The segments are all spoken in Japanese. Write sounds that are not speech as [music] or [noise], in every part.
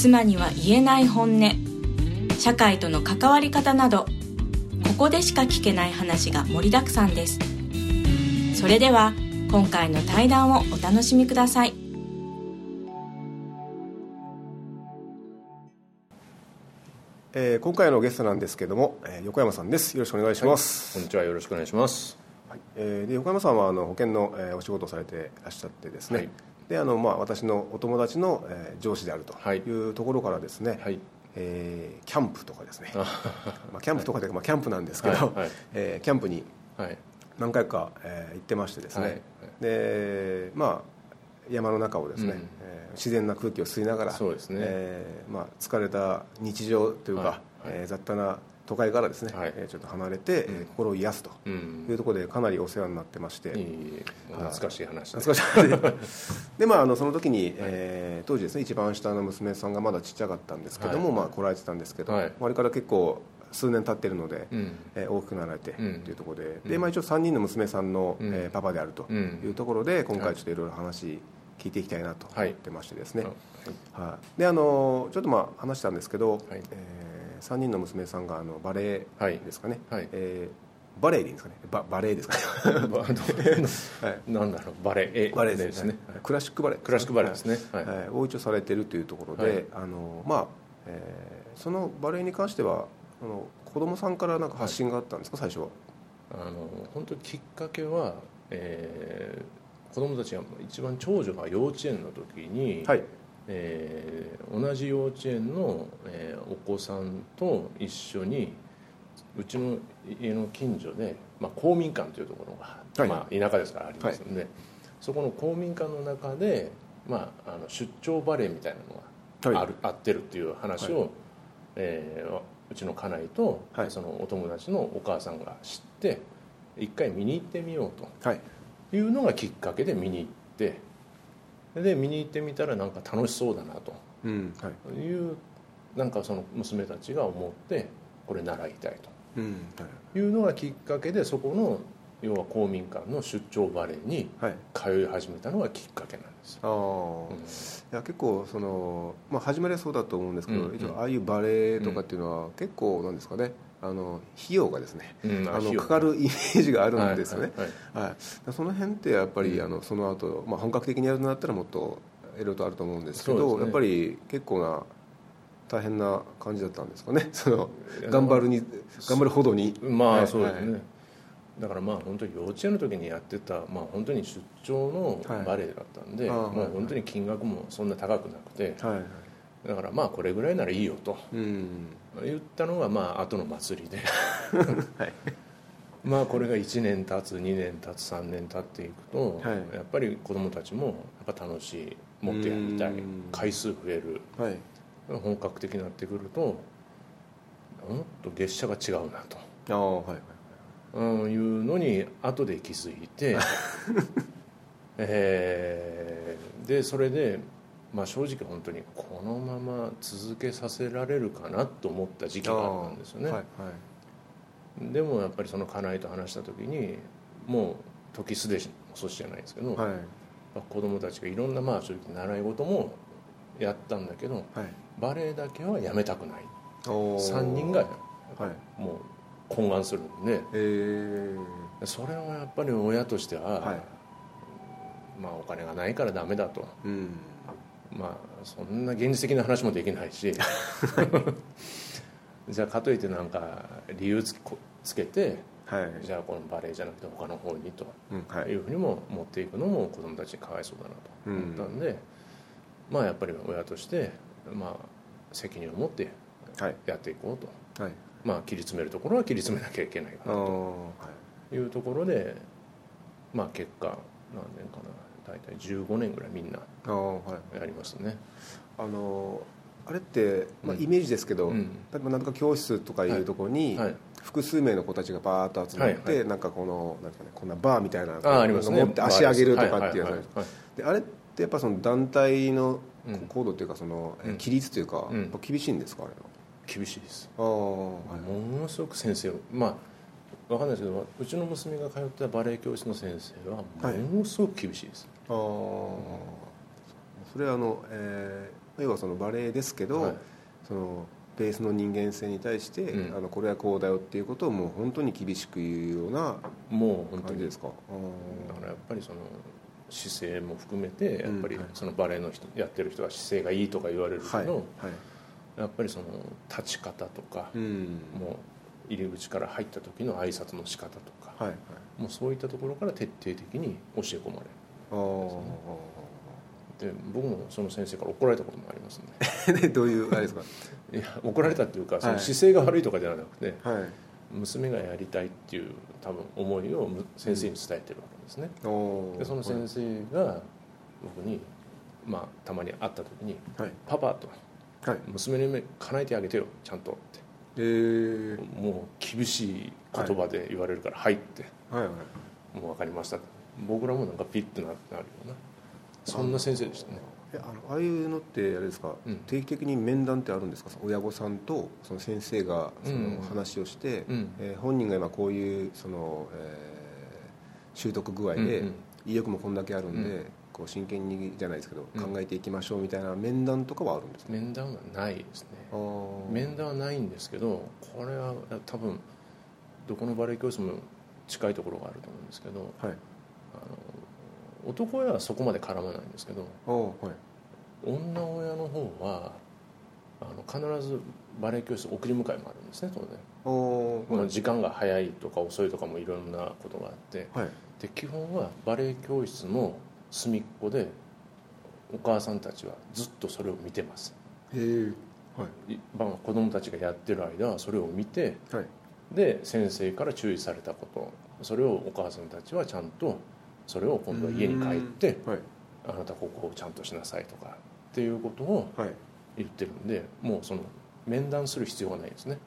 妻には言えない本音。社会との関わり方などここでしか聞けない話が盛りだくさんです。それでは今回の対談をお楽しみください。えー今回のゲストなんですけども、えー横山さんです。よろしくお願いします、こんにちは。よろしくお願いします。はい。えーで横山さんはあの保険の、えーお仕事をされていらっしゃってですね、はいであのまあ、私のお友達の、えー上司であるとはい。いうところからですね、はい。えーキャンプとかですね。[laughs] まあ、キャンプとかで、まあ、キャンプなんですけど、はい。はい。えーキャンプにはい。何回か、えー行ってましてですね、はい。でまあ山の中をですね、うん。えー自然な空気を吸いながらそうですね。えーまあ、疲れた日常というか、はい。はい。えー雑多な都会からですね、はい。えーちょっと離れて、えー心を癒すとうん。いうところでかなりお世話になってまして、いい懐かしい話懐かしいでまああのその時に、[laughs] えー当時ですね一番下の娘さんがまだちっちゃかったんですけども、はい。まあ、来られてたんですけど、はい。あれから結構数年経ってるので、うん。えー大きくなられてとうん。いうところで,、でまあ、一応3人の娘さんの、うん。えーパパであるとうん。いうところで今回ちょっといろいろ話聞いていきたいなと思ってましてですね、あはい、であのちょっとまあ話したんですけど、はい。え3人の娘さんがあのバレエはい。ですかね、はい。えーバレエでいいんですかね。ババレエですかね。[laughs] なんだろう。バレエバレエでですすねねクラシックバレエクラシックバレエですね。はい。はい。を一応されてるというところで、はい。あのまあ、えーそのバレエに関してはあの子供さんからなんか発信があったんですか、最初はあの本当にきっかけは、えー子供たちが一番長女が幼稚園の時に、はいえー同じ幼稚園の、えーお子さんと一緒にうちの家の近所で、まあ、公民館というところが、はい。まあ、田舎ですからありますので、そこの公民館の中で、まあ、あの出張バレエみたいなのがある、あってるっていう話を、えーうちの家内と、はい。そのお友達のお母さんが知って一回見に行ってみようと。はい。いうのがきっかけで見に行ってで見に行ってみたらなんか楽しそうだなうん。はいというなんかその娘たちが思ってこれ習いたいうん。はい。というのがきっかけでそこの要は公民館の出張バレエにはい。通い始めたのがきっかけなんです。あー、いや結構その、まあ、始まりはそうだと思うんですけど、うんうんああいうバレエとかっていうのは結構なんですかねあの費用がですね、うんあのかかるイメージがあるんですよね、はいはいはい。その辺ってやっぱり、うん。あのその後、まあ本格的にやるんだったらもっといろいろとあると思うんですけどね。やっぱり結構な大変な感じだったんですかね？[laughs] その頑張るに頑張るほどに。まあはいそうですね、はい。だからまあ本当に幼稚園の時にやってた、まあ、本当に出張のバレエだったんで、はいああもう本当に金額もそんな高くなくてはい。だからまあこれぐらいならいいよと。うん言ったのがまあ後の祭りで。[laughs] はい。まあこれが1年経つ2年経つ3年経っていくと、はい。やっぱり子どもたちもやっぱ楽しいもっとやりたいうん。回数増えるはい。本格的になってくるともっと月謝が違うなと。ああはいはい。うん、いうのに後で気づいて、[laughs] えーでそれで、まあ、正直本当にこのまま続けさせられるかなと思った時期があったんですよね、はいはい。でもやっぱりその家内と話した時にもう時すでに遅しじゃないですけど、はい。子供たちがいろんなまあ正直習い事もやったんだけどはい。バレエだけはやめたくない。おー。3人がはい。もう懇願するんでえー。それはやっぱり親としては、はい。まあお金がないからダメだと。うんまあそんな現実的な話もできないし。[laughs] じゃあかといってなんか理由つこつけてはい。じゃあこのバレエじゃなくて他の方にとうんはい。いうふうにも持っていくのも子供たちにかわいそうだなと思ったんで、まあやっぱり親としてまあ責任を持ってはい。やっていこうと。はい。まあ切り詰めるところは切り詰めなきゃいけないかなとはい。いうところでまあ結果何年かな大体15年ぐらいみんなやりましたね。あのあれって、まあ、イメージですけど、うん。例えばなんとか教室とかいうところに、はい。はい。複数名の子たちがバーッと集まって、はいはなんかこのなんか、ね、こんなバーみたいなあありますね。持って足上げるとかっていうやつあれってやっぱその団体のうん。行動というかその、えうん。規律というか、うん。厳しいんですかあれ厳しいです。はああ、ものすごく先生まあわかんないですけどうちの娘が通ったバレエ教室の先生ははい。ものすごく厳しいです、ああそれはあの、えー要はそのバレエですけど、はい。そのベースの人間性に対して、うん。あのこれはこうだよっていうことをもう本当に厳しく言うようなもう本当に感じですか？だからやっぱりその姿勢も含めてやっぱりそのバレエの人やってる人は姿勢がいいとか言われるけど、はい。はい。やっぱりその立ち方とか、うん。もう入り口から入った時の挨拶の仕方とか、はいはいもうそういったところから徹底的に教え込まれるあで僕もその先生から怒られたこともありますんあでどういうあれですか？でいや怒られたっていうかそのはい姿勢が悪いとかではなくて、はい娘がやりたいっていう多分思いをむ先生に伝えてるわけですね、おー。でその先生が僕に、まあ、たまに会った時にはい「パパ」とはい「娘の夢叶えてあげてよちゃんと」って。えー、もう厳しい言葉で言われるから「はい」って。はいはいもう分かりました僕らもなんかピッてななるようなそんな先生でしたね。えあのああいうのってあれですか、うん。定期的に面談ってあるんですか？親御さんとその先生がそうんの話をして、うん。えー本人が今こういうその、えー習得具合で、うんうん。意欲もこんだけあるんで、うん。こう真剣にじゃないですけど、うん。考えていきましょうみたいな面談とかはあるんですか、面談はないですね。面談はないんですけどこれは多分どこのバレエ教室も近いところがあると思うんですけどはい。あの男親はそこまで絡まないんですけどはい。女親の方はあの必ずバレエ教室送り迎えもあるんですね当然、あーまあ時間が早いとか遅いとかもいろんなことがあって。はい。で基本はバレエ教室の隅っこでお母さんたちはずっとそれを見てます。へえはい。いまあ子供たちがやってる間はそれを見てはい。で先生から注意されたこと。それをお母さんたちはちゃんとそれを今度は家に帰ってはい。あなたここをちゃんとしなさいとかっていうことをはい。言ってるんでもうその面談する必要がないですね。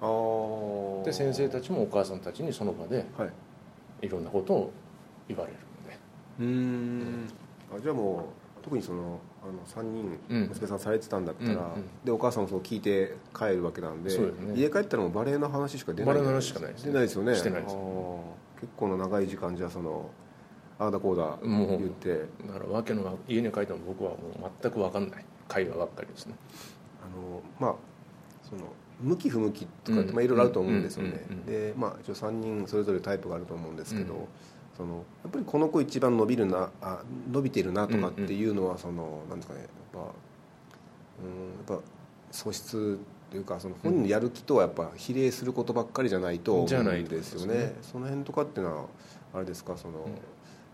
で先生たちもお母さんたちにその場ではい。いろんなことを言われるんで。うーん。あじゃあもう特にそのあの3人うん。娘さんされてたんだったら、うんうん。でお母さんもそう聞いて帰るわけなんでね。家帰ったらもうバレエの話しか出ないバレエの話しかないですね。出ないですよね。してないです。結構な長い時間じゃあそのああだこうだ言って。だからわけのわ家に帰っても僕はもう全く分かんない。会話ばっかりですね。あのまあその向き不向きとかまあいろいろあると思うんですよね、うんうんうんでまあ一応3人それぞれタイプがあると思うんですけど、うん。そのやっぱりこの子一番伸びるなあ伸びてるなとかっていうのはその、なんですかねやっぱうんやっぱ素質というかその本人のやる気とはやっぱ比例することばっかりじゃないと思うじゃないんですよと思いますね。その辺とかっていうのはあれですかその、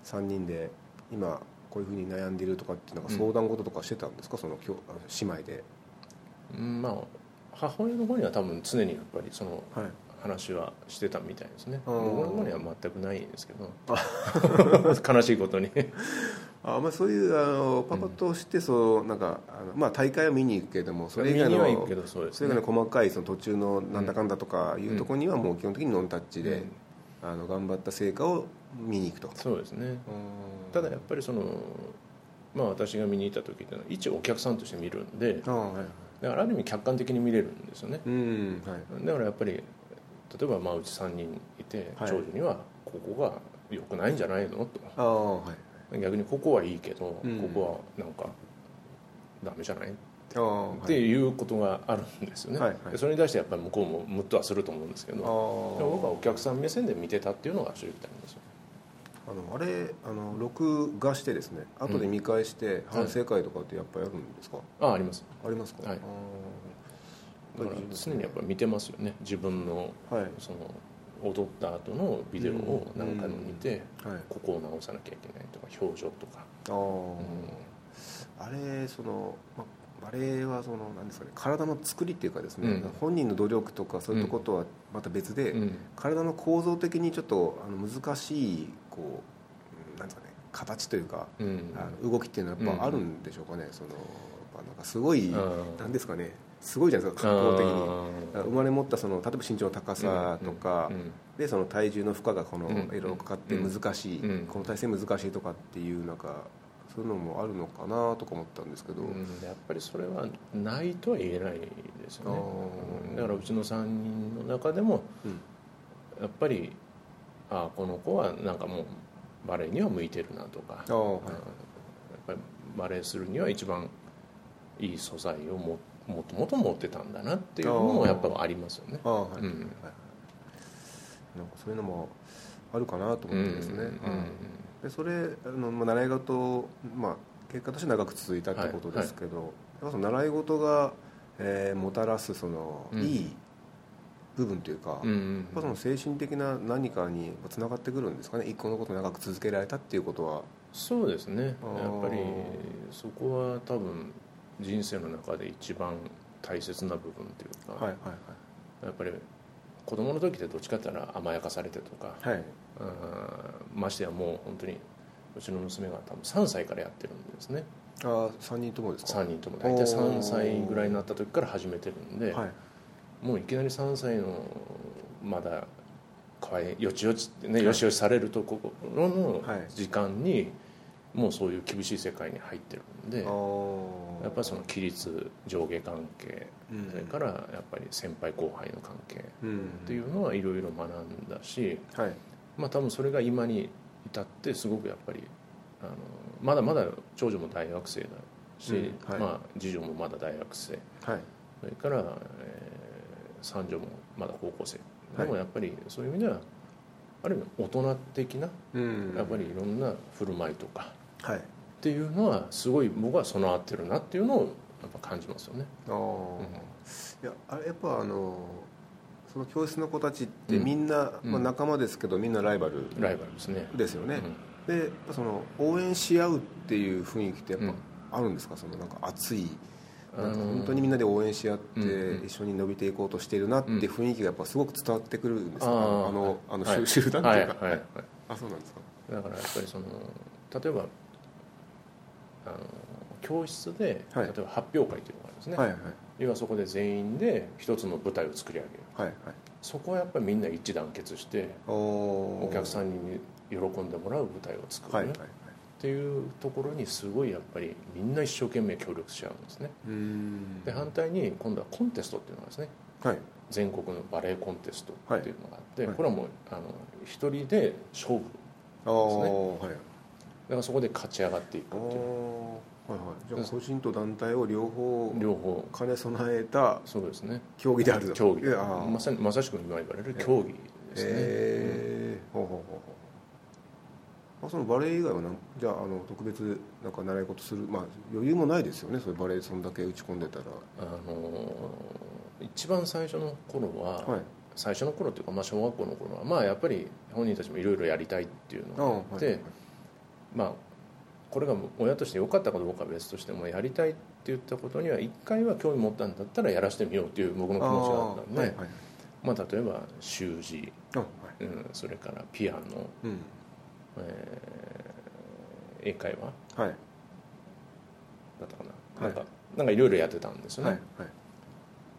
3人で今こういうふうに悩んでいるとかっていうなんか相談事とかしてたんですか、そのきょあの姉妹で。うんまあ母親の方には多分常にやっぱりそのはい。話はしてたみたいですね。僕の方には全くないんですけど。[laughs] 悲しいことに。あまあ、そういうあのパパとしてそうなんかあの、まあ、大会は見に行くけどもそれ以外の見には行くけどそうですね。それ以外の細かいその途中のなんだかんだとかいうところにはもう基本的にノンタッチで、あの頑張った成果を見に行くと。そうですね。うん。ただやっぱりそのまあ私が見に行った時っていうのは一お客さんとして見るんではいだからある意味客観的に見れるんですよね。うんはい。だからやっぱり例えばまあうち3人いてはい。長女にはここが良くないんじゃないの？と。逆にここはいいけど、うん。ここはなんかダメじゃない？っていうことがあるんですよね、はいはい。でそれに対してやっぱり向こうもムッとはすると思うんですけどあでも僕はお客さん目線で見てたっていうのが正直なんです。よあのあれあの録画してですね後で見返して反省会とかってやっぱやるんですか、ああります。ありますか、はい。あだから常にやっぱり見てますよね。自分のあはい。その踊った後のビデオを何回も見て、はい。ここを直さなきゃいけないとか表情とか、ああ、あれその、ま、バレエはそのなんですかね体の作りっていうかですね、うん。本人の努力とかそういうとことはまた別で、うん。体の構造的にちょっとあの難しいこううんなんですかね形というか、うん。あの動きっていうのはやっぱあるんでしょうかね、そのやっぱなんかすごい、ん。なんですかねすごいじゃないですか格好的に。うん。生まれ持ったその例えば身長の高さとか、うん。でその体重の負荷がこのうん。いろいろかかって難しい、うん。この体勢難しいとかっていうなんかそういうのもあるのかなとか思ったんですけど、うん。やっぱりそれはないとは言えないですよね。だからうちの3人の中でもうん。やっぱりああこの子はなんかもうバレエには向いてるなとか。はい。うん。やっぱりバレエするには一番いい素材をももともと持ってたんだなっていうのもやっぱありますよね。ああはい、うん。はいなんかそういうのもあるかなと思ってですね、うんでそれあの、まあ、習い事、まあ、結果として長く続いたってことですけど、やっぱその習い事が、えーもたらすその、うん。いい部分というか、うんうんやっぱその精神的な何かにつながってくるんですかね。一個のことを長く続けられたっていうことは。そうですね。やっぱりそこは多分人生の中で一番大切な部分というか、はいはいやっぱり子供の時ってどっちかって言ったら甘やかされてとかはい。ましてやもう本当にうちの娘が多分3歳からやってるんですね。ああ3人ともですか？3人とも。大体3歳ぐらいになった時から始めてるんで、はいもういきなり3歳のまだかわいよちよちってねよしよしされるところのはい。時間にもうそういう厳しい世界に入ってるんで、やっぱりその規律上下関係うん。それからやっぱり先輩後輩の関係うん。っていうのはいろいろ学んだし、はい。まあ多分それが今に至ってすごくやっぱりあのまだまだ長女も大学生だし、まあ、次女もまだ大学生。はい。それから、えー三女もまだ高校生。ではい。もやっぱりそういう意味ではある意味大人的なうん。やっぱりいろんな振る舞いとかはい。っていうのはすごい僕は備わってるなっていうのをやっぱ感じますよね。ああ、いやあれやっぱあのその教室の子たちってうん。みんな、うん。まあ、仲間ですけどみんなライバル。ライバルですね。ですよね、うん。でその応援し合うっていう雰囲気ってやっうん。ぱあるんですか、そのなんか熱いなんかあのー本当にみんなで応援し合って一緒に伸びていこうとしているなって雰囲気がやっぱすごく伝わってくるんですよ、あのあの集,、団っていうか、はい。はい。はい。あそうなんですか。だからやっぱりその例えばあの教室で、はい。例えば発表会というのがあるんですね、はい。はい。要はそこで全員で一つの舞台を作り上げる。はい。はい。そこはやっぱりみんな一致団結してお客さんに喜んでもらう舞台を作る、はいはい。はいっていうところにすごいやっぱりみんな一生懸命協力し合うんですね。で反対に今度はコンテストっていうのがですね。はい。全国のバレエコンテストっていうのがあって、はい。これはもうあの一人で勝負ああ、はい。だからそこで勝ち上がっていくっていう。はいはい。じゃあ個人と団体を両方両方。兼ね備えたそうですね。競技であると。競技。まさにまさしく今言われる競技ですね、えー。ほうほうほうほうあそのバレエ以外はなんじゃああの特別なんか習い事するまあ余裕もないですよねそれバレエそんだけ打ち込んでたら。あのー一番最初の頃は、はい。最初の頃っていうか、まあ、小学校の頃はまあやっぱり本人たちもいろいろやりたいっていうあのがあって、はいまあこれが親として良かったかどうかは別としてもやりたいって言ったことには一回は興味持ったんだったらやらせてみようっていう僕の気持ちがあったんではいはいまあ、例えば習字、うん、それからピアノ、うんえー英会話？はい。だったかな,、はい。なんかなんかいろいろやってたんですよね、はいは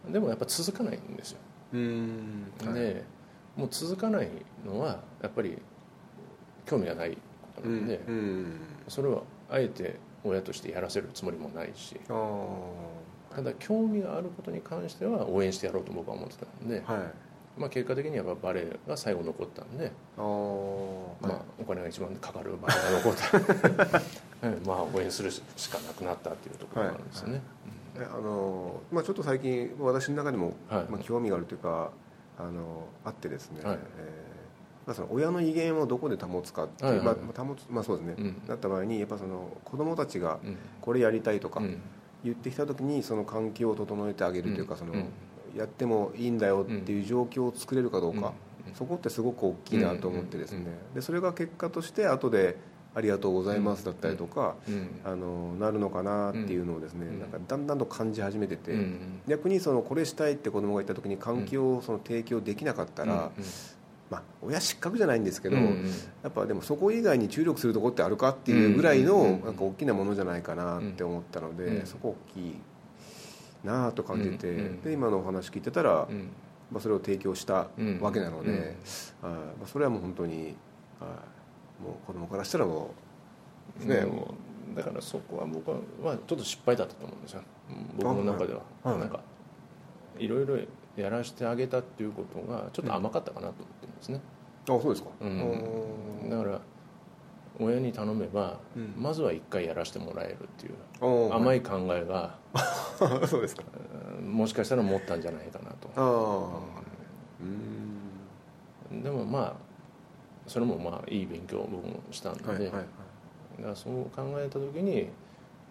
い。でもやっぱ続かないんですよ、うーんはい。でもう続かないのはやっぱり興味がないことうなんで、んうん。それはあえて親としてやらせるつもりもないしただ興味があることに関しては応援してやろうと僕は思ってたんで、はいまあ、結果的にはバレエが最後残ったんで、まあ、お金が一番かかるバレエが残った。う [laughs] んまあ応援するしかなくなったっていうところがあるんですよね、えあのまあ、ちょっと最近私の中でも、はい。まあ、興味があるというかあのあってですね、はい。えーまあ、その親の威厳をどこで保つかっていう、はいはいはい。まあ、保つまあそうですね、うん。なった場合にやっぱその子供たちがうん。これやりたいとかうん。言ってきた時にその環境を整えてあげるというか、そのうんやってもいいんだよっていう状況を作れるかどうか、うん。そこってすごく大きいなと思ってですね、でそれが結果として後で「ありがとうございます」だったりとか、うん。あのなるのかなっていうのをですね、うん。なんかだんだんと感じ始めてて、うん逆にそのこれしたいって子供が言った時に環境をその提供できなかったら、うんまあ親失格じゃないんですけど、うんうん。やっぱでもそこ以外に注力するところってあるかっていうぐらいのうんうんうん。なんか大きなものじゃないかなって思ったので、うん。そこ大きいなあと感じて、うんうんで今のお話聞いてたら、うん。まあ、それを提供したわけなので、うん。うんはい。まあ、それはもう本当に、はい。もう子供からしたらもうね、うん。もだからそこは僕は、まあ、ちょっと失敗だったと思うんですよ。うん僕の中では、はい。はい。なんかいろいろやらせてあげたっていうことがちょっと甘かったかなと思ってるんですね、うあそうですか、うん。だから親に頼めば、うん。まずは一回やらせてもらえるっていう甘い考えが、[laughs] そうですか。うんもしかしたら持ったんじゃないかなと。でもまあそれもまあいい勉強を僕もしたんで、はいはいはい。だからそう考えた時に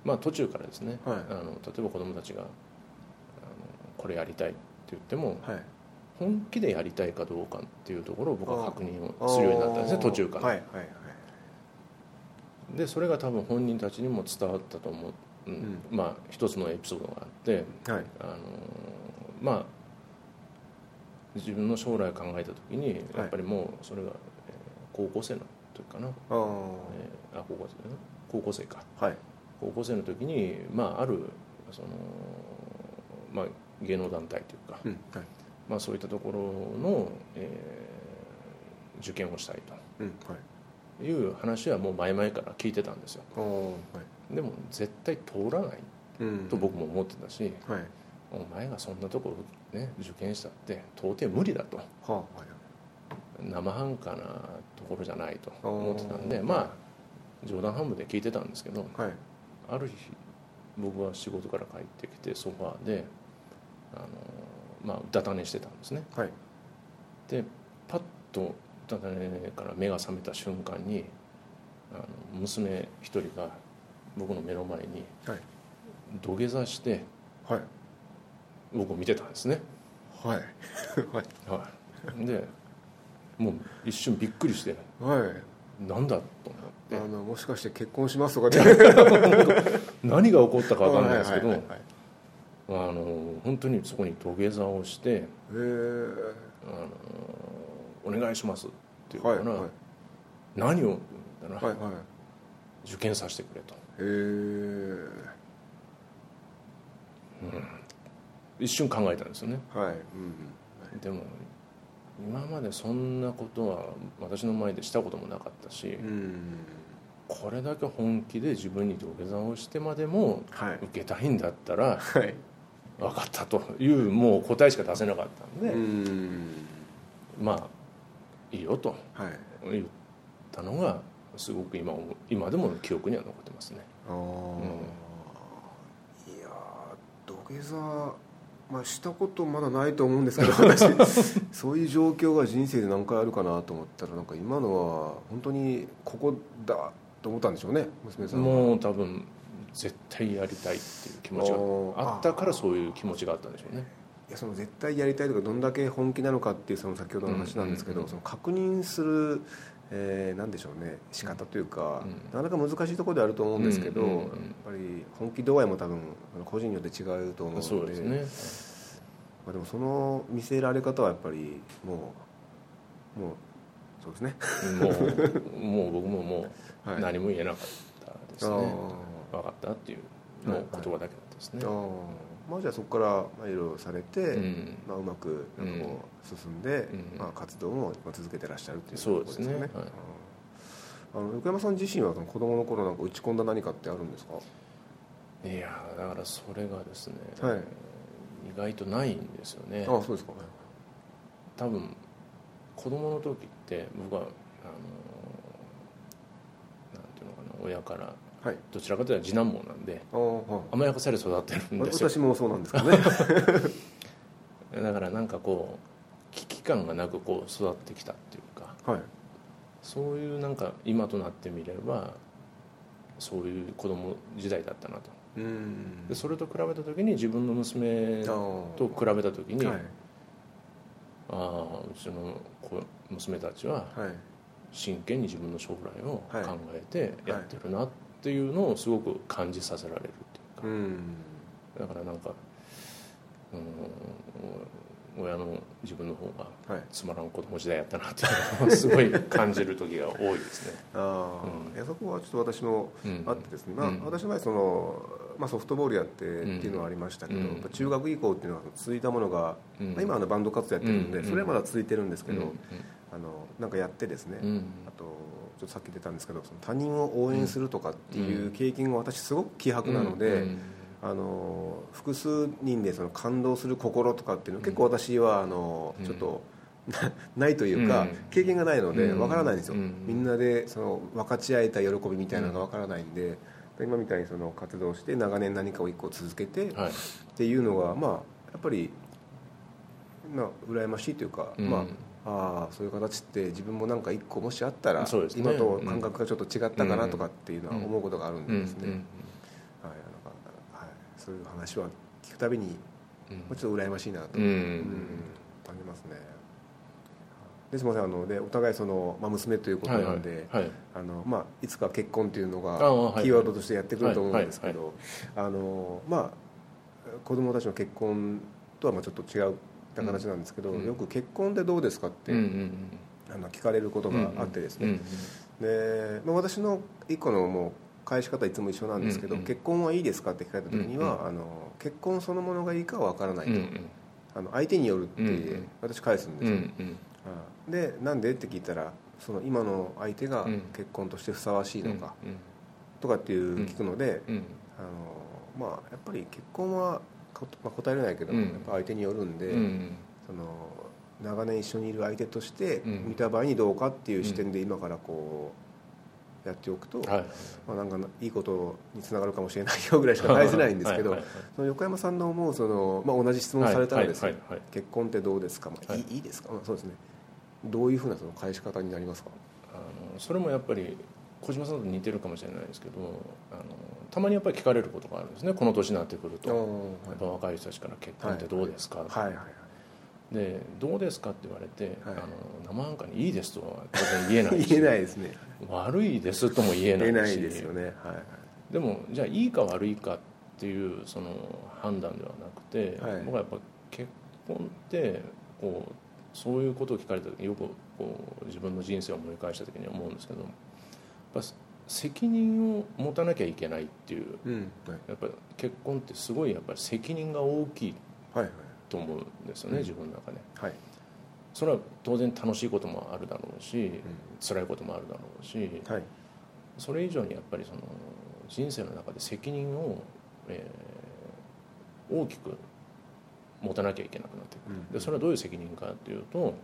まあ途中からですね、はい。あの例えば子どもたちがあのこれやりたいって言ってもはい。本気でやりたいかどうかっていうところを僕は確認をするようになったんですね途中から、はいはいはいでそれが多分本人たちにも伝わったと思う、うん。うん。まあ一つのエピソードがあってはい。あのまあ自分の将来考えた時にやっぱりもうそれが、えー高校生の時かな、ああえーあ高校生高校生か。はい。高校生の時に、まあ、あるその、まあ、芸能団体というか、うん。はい。まあ、そういったところの、えー受験をしたいうん。はい。という話はもう前々から聞いてたんですよ。はい。でも絶対通らないうん。と僕も思ってたし、はい。お前がそんなところ、ね、受験したって到底無理だと。はあはい生半可なところじゃないと思ってたんでまあ冗談半分で聞いてたんですけどはい。ある日僕は仕事から帰ってきてソファーであの、まあ、うたた寝してたんですね。はい。でパッとうたた寝から目が覚めた瞬間にあの娘一人が僕の目の前にはい。土下座してはい。僕を見てたんですね、はい。[laughs] はい。はい、でもう一瞬びっくりしてはい。なんだとあ思っのもしかして結婚しますとか [laughs] 何が起こったか分かんないですけどはいはいはいあの本当にそこに土下座をしてへえあの「お願いします」っていうから、はいはい。何をだな、はいはい。受験させてくれと。へえ一瞬考えたんですよね。はいうんでも今までそんなことは私の前でしたこともなかったし、うん。これだけ本気で自分に土下座をしてまでもはい。受けたいんだったらはい。分かったというもう答えしか出せなかったんで、うん。まあいいよと。はい。言ったのがすごく今今でも記憶には残ってますね。ああ、いやー土下座まあしたことまだないと思うんですけど私。[laughs] そういう状況が人生で何回あるかなと思ったらなんか今のは本当にここだと思ったんでしょうね娘さんは。もう多分絶対やりたいっていう気持ちがあったからそういう気持ちがあったんでしょうねその絶対やりたいとかどんだけ本気なのかっていうその先ほどの話なんですけど、その確認する、えーなんでしょうね。仕方というか、うんなかなか難しいところであると思うんですけど、やっぱり本気度合いも多分個人によって違うと思うので。ですね。まあ、でもその見せられ方はやっぱりもうもうそうですね。もうもう僕ももう [laughs] はい。何も言えなかったですね、分かったっていうもう言葉だけだったですね、あーまあじゃあそこからまあいろいろされて、うん。まあ、うまくなんかこう進んで、うん。まあ、活動もまあ続けてらっしゃるっていうそうですね。ところはい。うん。あの横山さん自身は子供の頃なんか打ち込んだ何かってあるんですか？いやーだからそれがですね、はい。意外とないんですよね。ああそうですか。多分子供の時って僕はあのなんていうのかな親からはい。どちらかというと次男坊なんでは甘やかされ育ってるんいですよ。私もそうなんですけどね。[laughs] だからなんかこう危機感がなくこう育ってきたっていうかはい。そういうなんか今となってみればそういう子供時代だったなと。うん。でそれと比べた時に自分の娘あと比べた時に、はい。ああうちの子娘たちははい。真剣に自分の将来をはい。考えてやってるなっていうのをすごく感じさせられるっていうか、うん。だからなんか、親の自分の方がつまらん子供時代やったなっていうのを [laughs] すごい感じる時が多いですね。あ、うん、そこはちょっと私もあってですね、うん、まあ、私の場合その、まあ、ソフトボールやってっていうのはありましたけど、うん、中学以降っていうのは続いたものが、まあ、今あのバンド活動やってるんで、それはまだ続いてるんですけど、あのなんかやってですね、あとちょっとさっき出たんですけどその他人を応援するとかっていう経験が私すごく希薄なので、あの複数人でその感動する心とかっていうのは結構私はあのちょっと、[laughs] ないというか、経験がないのでわからないんですよ、みんなでその分かち合えた喜びみたいなのがわからないんで、今みたいにその活動して長年何かを一個続けてっていうのが、まあやっぱりまあ羨ましいというか、まあああそういう形って自分もなんか一個もしあったら、今と感覚がちょっと違ったかなとかっていうのは思うことがあるんですね。そういう話は聞くたびに、もうちょっと羨ましいなと、うん、感じますね。ですみませんあのでお互いその、まあ、娘ということなんで、はいはい、あのまあ、いつか結婚っていうのがキーワードとしてやってくると思うんですけど、あのまあ子供たちの結婚とはまあちょっと違った形なんですけど、うん、よく結婚ってどうですかって、あの聞かれることがあってですね、で、まあ、私の一個のもう返し方いつも一緒なんですけど、結婚はいいですかって聞かれた時には、あの結婚そのものがいいかは分からないと、あの相手によるって私返すんですよ、うでなんでって聞いたらその今の相手が結婚としてふさわしいのか、とかっていう聞くので、あのまあ、やっぱり結婚は、まあ、答えれないけど、やっぱ相手によるんで、その長年一緒にいる相手として見た場合にどうかっていう視点で今からこうやっておくと、はい、まあ、なんかいいことにつながるかもしれないよぐらいしか返せないんですけどその横山さんの思うその、まあ、同じ質問されたらですね、結婚ってどうですか、まあ、い。いいいですか、まあ、そうですね。どういうふうなその返し方になりますか？あのそれもやっぱり小島さんと似てるかもしれないですけどあのたまにやっぱり聞かれることがあるんですね。この年になってくると、はい、若い人たちから結婚ってどうですか、はい。はい。はい。で「どうですか?」って言われて「はい、あの生半可にいいです」とは当然言えないし。[laughs] 言えないですね。悪いですとも言えないし。ないですよね、はい、でもじゃあいいか悪いかっていうその判断ではなくて、はい、僕はやっぱ結婚ってこうそういうことを聞かれた時によくこう自分の人生を思い返した時に思うんですけどやっぱ責任を持たなきゃいけないっていう、うんはい、やっぱ結婚ってすごいやっぱり責任が大きい、はいはい。と思うんですよね、自分の中で、はい、それは当然楽しいこともあるだろうし、うん、辛いこともあるだろうし、はい、それ以上にやっぱりその人生の中で責任を、えー、大きく持たなきゃいけなくなってくる、うん、でそれはどういう責任かというと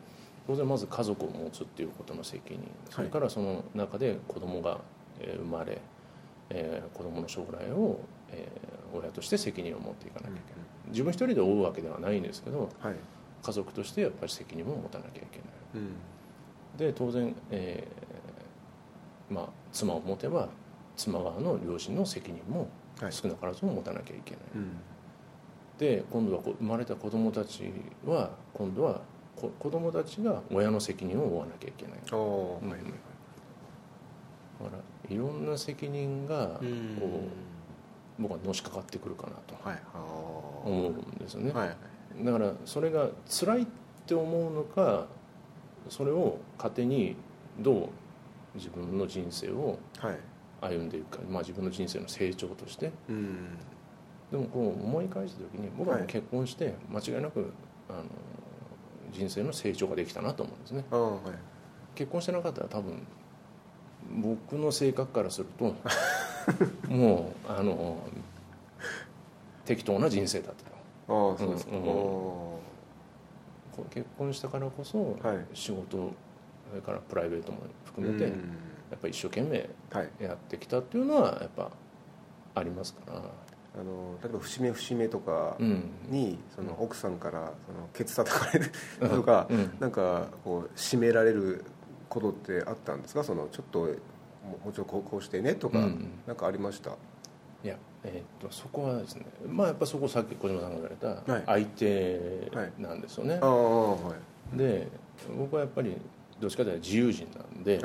当然まず家族を持つっていうことの責任。それからその中で子供が生まれ、えー、子供の将来を、えー、親として責任を持っていかなきゃいけない、自分一人で負うわけではないんですけど、はい、家族としてやっぱり責任も持たなきゃいけない、うん、で当然、えーまあ、妻を持てば妻側の両親の責任も少なからずも持たなきゃいけない、はいうん、で今度は生まれた子供たちは今度は子供たちが親の責任を負わなきゃいけない、うん、だからいろんな責任がこう、僕はのしかかってくるかなと思うんですよね、はい、だからそれが辛いって思うのかそれを糧にどう自分の人生を歩んでいくか、まあ、自分の人生の成長として、うん、でもこう思い返した時に僕はもう結婚して間違いなくあの人生の成長ができたなと思うんですね、はい、結婚してなかったら多分僕の性格からすると [laughs] もうあの適当な人生だったとああそうですか、うん、結婚したからこそ、はい、仕事それからプライベートも含めて、やっぱり一生懸命やってきたっていうのはやっぱありますから。あの例えば節目節目とかに、その奥さんからそのケツ叩かれるとか、うん、なんかこう締められることってあったんですか？そのちょっともうちょっとこうしてねとか、何かありました？いや、えー、っとそこはですねまあやっぱそこさっき小島さんが言われた相手なんですよね、はい。はい、で僕はやっぱりどっちかというと自由人なんで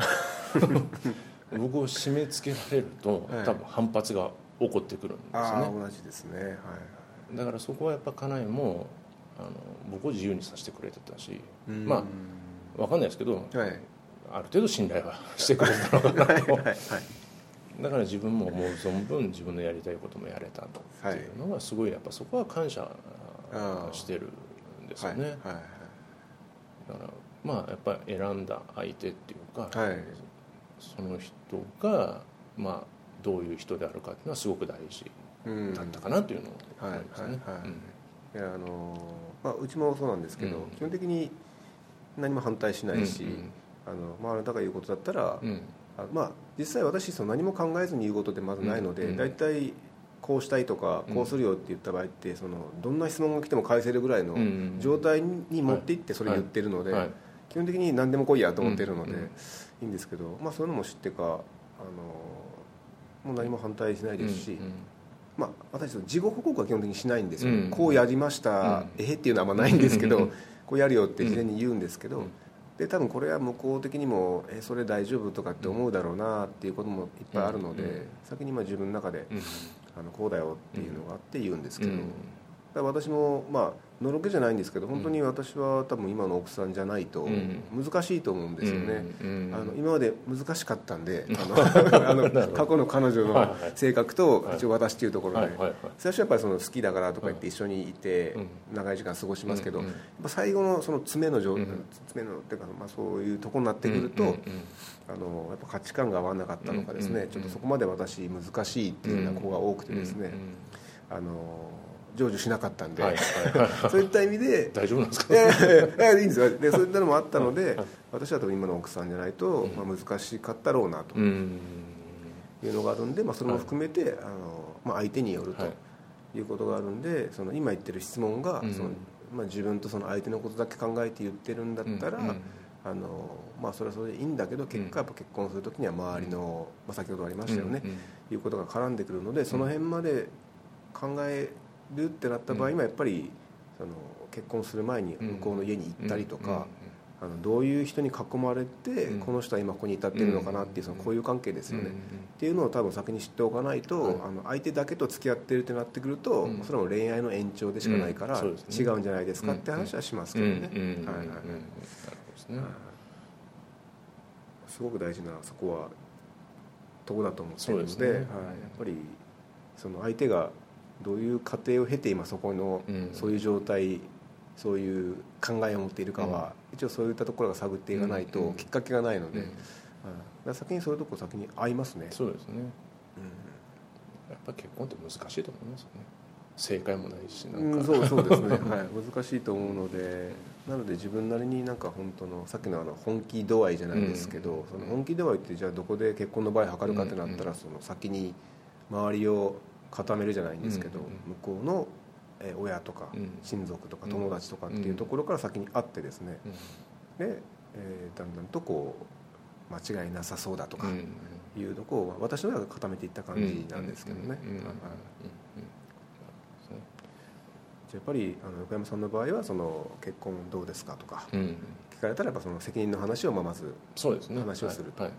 [laughs] 僕を締め付けられると、はい、多分反発が起こってくるんですね。同じですね、はい、だからそこはやっぱ家内もあの僕を自由にさせてくれてたしまあ分かんないですけど、はい、ある程度信頼はしてくれたのかなと。はい、だから自分も思う存分自分のやりたいこともやれたとっていうのはすごいやっぱそこは感謝してるんですよね、だからまあやっぱり選んだ相手っていうか、その人がまあどういう人であるかっていうのはすごく大事だったかなというのを思いますね。いやあのまあ、うちもそうなんですけど、うん、基本的に何も反対しないし、うんうん、あのまあ、あなたが言うことだったら、うん、あまあ、実際私その何も考えずに言うことってまずないので、うんうん、大体こうしたいとかこうするよって言った場合ってそのどんな質問が来ても返せるぐらいの状態に持っていってそれ言ってるので、基本的に何でも来いやと思ってるので、いいんですけど、まあ、そういうのも知ってかあのもう何も反対しないですし、まあ、私事後報告は基本的にしないんですよ、こうやりました、えへっていうのはあんまないんですけど、こうやるよって事前に言うんですけど、で多分これは向こう的にもえそれ大丈夫とかって思うだろうなっていうこともいっぱいあるので、先にまあ自分の中で、あのこうだよっていうのがあって言うんですけど、私もまあのろけじゃないんですけど本当に私は多分今の奥さんじゃないと難しいと思うんですよね、あの今まで難しかったんであの [laughs] 過去の彼女の性格と一応私っていうところで。最初はやっぱりその好きだからとか言って一緒にいて長い時間過ごしますけど最後のその詰めの状態詰めのっていうか、まあ、そういうとこになってくるとあのやっぱ価値観が合わなかったのかですね。ちょっとそこまで私難しいっていうような子が多くてですね。あの成就しなかったんで、はい [laughs] そういった意味で大丈夫なんですか？いやいやいいんですよ。でそういったのもあったので私は多分今の奥さんじゃないと、まあ、難しかったろうなというのがあるんで、まあ、それも含めて、あのまあ、相手によるとい。うことがあるんでその今言ってる質問が、そのまあ、自分とその相手のことだけ考えて言ってるんだったら、あのまあ、それはそれでいいんだけど結果やっぱ結婚する時には周りの、まあ、先ほどありましたよね、いうことが絡んでくるのでその辺まで考えるってなった場合はやっぱりその結婚する前に向こうの家に行ったりとか。あのどういう人に囲まれて、この人は今ここに至っているのかなっていうその交友関係ですよね、っていうのを多分先に知っておかないと、あの相手だけと付き合ってるってなってくると、それも恋愛の延長でしかないから、違うんじゃないですかって話はしますけどね。はいはいはい。すごく大事なそこはとこだと思ってるので、はい、やっぱりその相手がどういう過程を経て今そこの、そういう状態そういう考えを持っているかは、一応そういったところが探っていかないときっかけがないので、うん、先にそういうところ先に合いますね。そうですね、うん、やっぱ結婚って難しいと思いますよね。正解もないしなんか、うん、そうそうですね、[laughs] はい、難しいと思うのでなので自分なりになんか本当のさっきのあの本気度合いじゃないですけど、うん、その本気度合いってじゃあどこで結婚の場合測るかってなったら、その先に周りを固めるじゃないんですけど、向こうの親とか親族とか友達とかっていうところから先に会ってですね、で、えー、だんだんとこう間違いなさそうだとかいうとこを私の中で固めていった感じなんですけどね。やっぱりあの横山さんの場合はその結婚どうですかとか聞かれたらやっぱその責任の話をままず話をすると。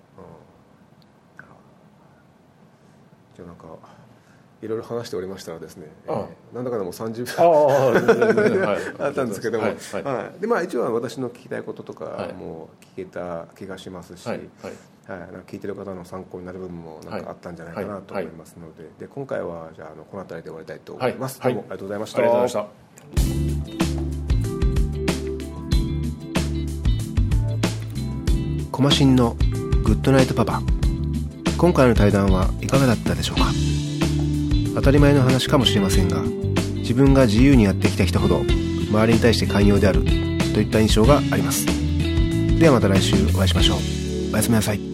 じゃあなんかいろいろ話しておりましたらですね、ああ。えー、なんだかでも30分 [laughs] あったんですけども、はいはい、でまあ、一応は私の聞きたいこととかも聞けた気がしますし、はいはい。聞いてる方の参考になる部分もなんかあったんじゃないかなと思いますので,、で今回はじゃあのこの辺りで終わりたいと思います、どうもありがとうございました。ありがとうございました。コマシンのグッドナイトパパ。今回の対談はいかがだったでしょうか？当たり前の話かもしれませんが自分が自由にやってきた人ほど周りに対して寛容であるといった印象があります。ではまた来週お会いしましょう。おやすみなさい。